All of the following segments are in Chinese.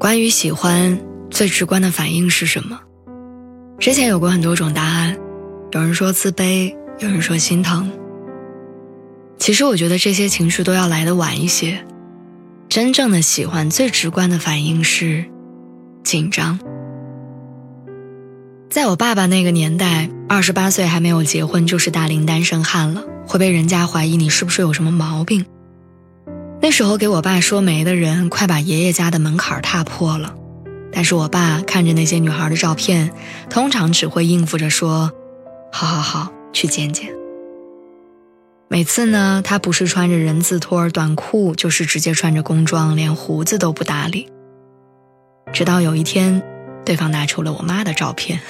关于喜欢，最直观的反应是什么？之前有过很多种答案，有人说自卑，有人说心疼。其实我觉得这些情绪都要来的晚一些。真正的喜欢，最直观的反应是紧张。在我爸爸那个年代，二十八岁还没有结婚就是大龄单身汉了，会被人家怀疑你是不是有什么毛病。那时候给我爸说媒的人，快把爷爷家的门槛踏破了。但是我爸看着那些女孩的照片，通常只会应付着说：“好好好，去见见。”每次呢，他不是穿着人字拖短裤，就是直接穿着工装，连胡子都不搭理。直到有一天，对方拿出了我妈的照片。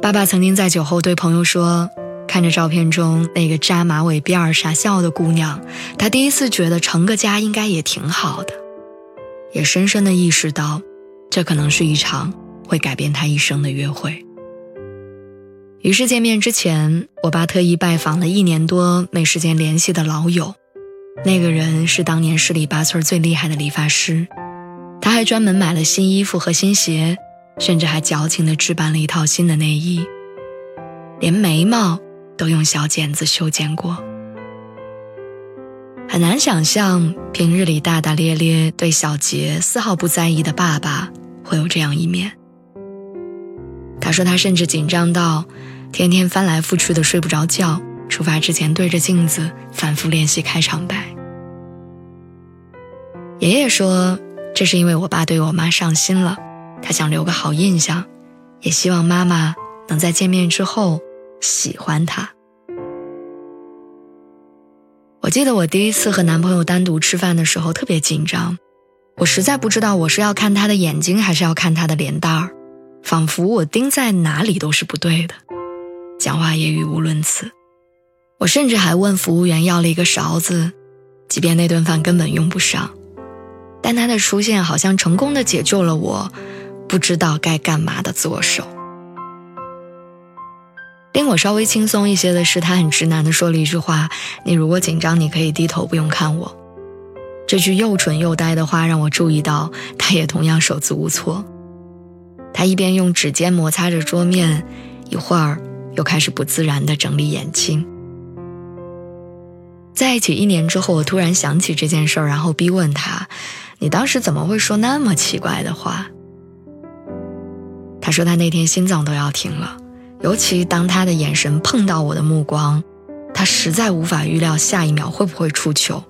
爸爸曾经在酒后对朋友说。看着照片中那个扎马尾辫儿傻笑的姑娘，他第一次觉得成个家应该也挺好的，也深深的意识到，这可能是一场会改变他一生的约会。于是见面之前，我爸特意拜访了一年多没时间联系的老友，那个人是当年十里八村最厉害的理发师，他还专门买了新衣服和新鞋，甚至还矫情的置办了一套新的内衣，连眉毛。都用小剪子修剪过，很难想象平日里大大咧咧、对小节丝毫不在意的爸爸会有这样一面。他说他甚至紧张到天天翻来覆去的睡不着觉，出发之前对着镜子反复练习开场白。爷爷说，这是因为我爸对我妈上心了，他想留个好印象，也希望妈妈能在见面之后。喜欢他。我记得我第一次和男朋友单独吃饭的时候特别紧张，我实在不知道我是要看他的眼睛还是要看他的脸蛋儿，仿佛我盯在哪里都是不对的，讲话也语无伦次。我甚至还问服务员要了一个勺子，即便那顿饭根本用不上，但他的出现好像成功的解救了我不知道该干嘛的左手。令我稍微轻松一些的是，他很直男的说了一句话：“你如果紧张，你可以低头，不用看我。”这句又蠢又呆的话让我注意到，他也同样手足无措。他一边用指尖摩擦着桌面，一会儿又开始不自然地整理眼睛。在一起一年之后，我突然想起这件事儿，然后逼问他：“你当时怎么会说那么奇怪的话？”他说他那天心脏都要停了。尤其当他的眼神碰到我的目光，他实在无法预料下一秒会不会出糗。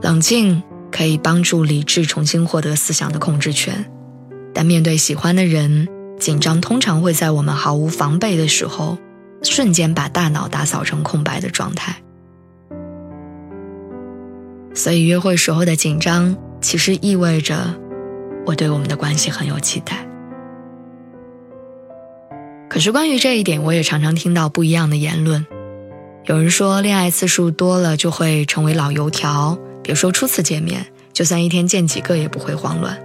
冷静可以帮助理智重新获得思想的控制权，但面对喜欢的人，紧张通常会在我们毫无防备的时候，瞬间把大脑打扫成空白的状态。所以，约会时候的紧张，其实意味着我对我们的关系很有期待。可是关于这一点，我也常常听到不一样的言论。有人说，恋爱次数多了就会成为老油条，别说初次见面，就算一天见几个也不会慌乱。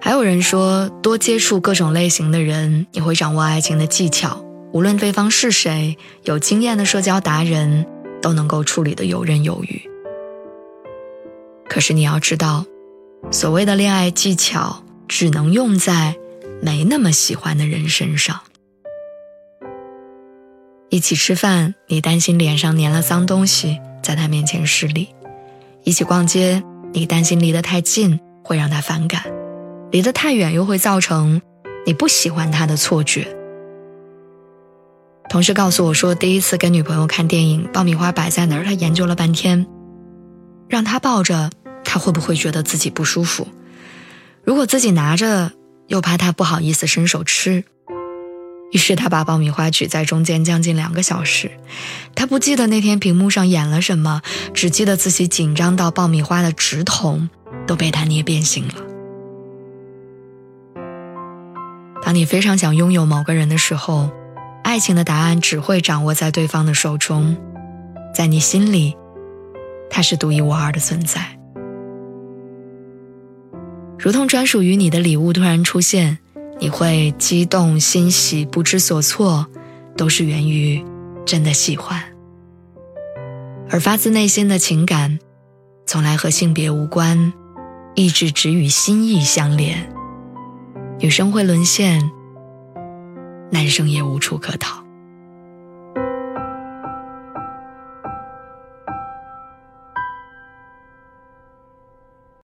还有人说，多接触各种类型的人，你会掌握爱情的技巧，无论对方是谁，有经验的社交达人都能够处理的游刃有余。可是你要知道，所谓的恋爱技巧，只能用在。没那么喜欢的人身上，一起吃饭，你担心脸上粘了脏东西，在他面前失礼；一起逛街，你担心离得太近会让他反感，离得太远又会造成你不喜欢他的错觉。同事告诉我说，第一次跟女朋友看电影，爆米花摆在哪儿，他研究了半天，让他抱着，他会不会觉得自己不舒服？如果自己拿着。又怕他不好意思伸手吃，于是他把爆米花举在中间将近两个小时。他不记得那天屏幕上演了什么，只记得自己紧张到爆米花的纸筒都被他捏变形了。当你非常想拥有某个人的时候，爱情的答案只会掌握在对方的手中，在你心里，他是独一无二的存在。如同专属于你的礼物突然出现，你会激动、欣喜、不知所措，都是源于真的喜欢。而发自内心的情感，从来和性别无关，一直只与心意相连。女生会沦陷，男生也无处可逃。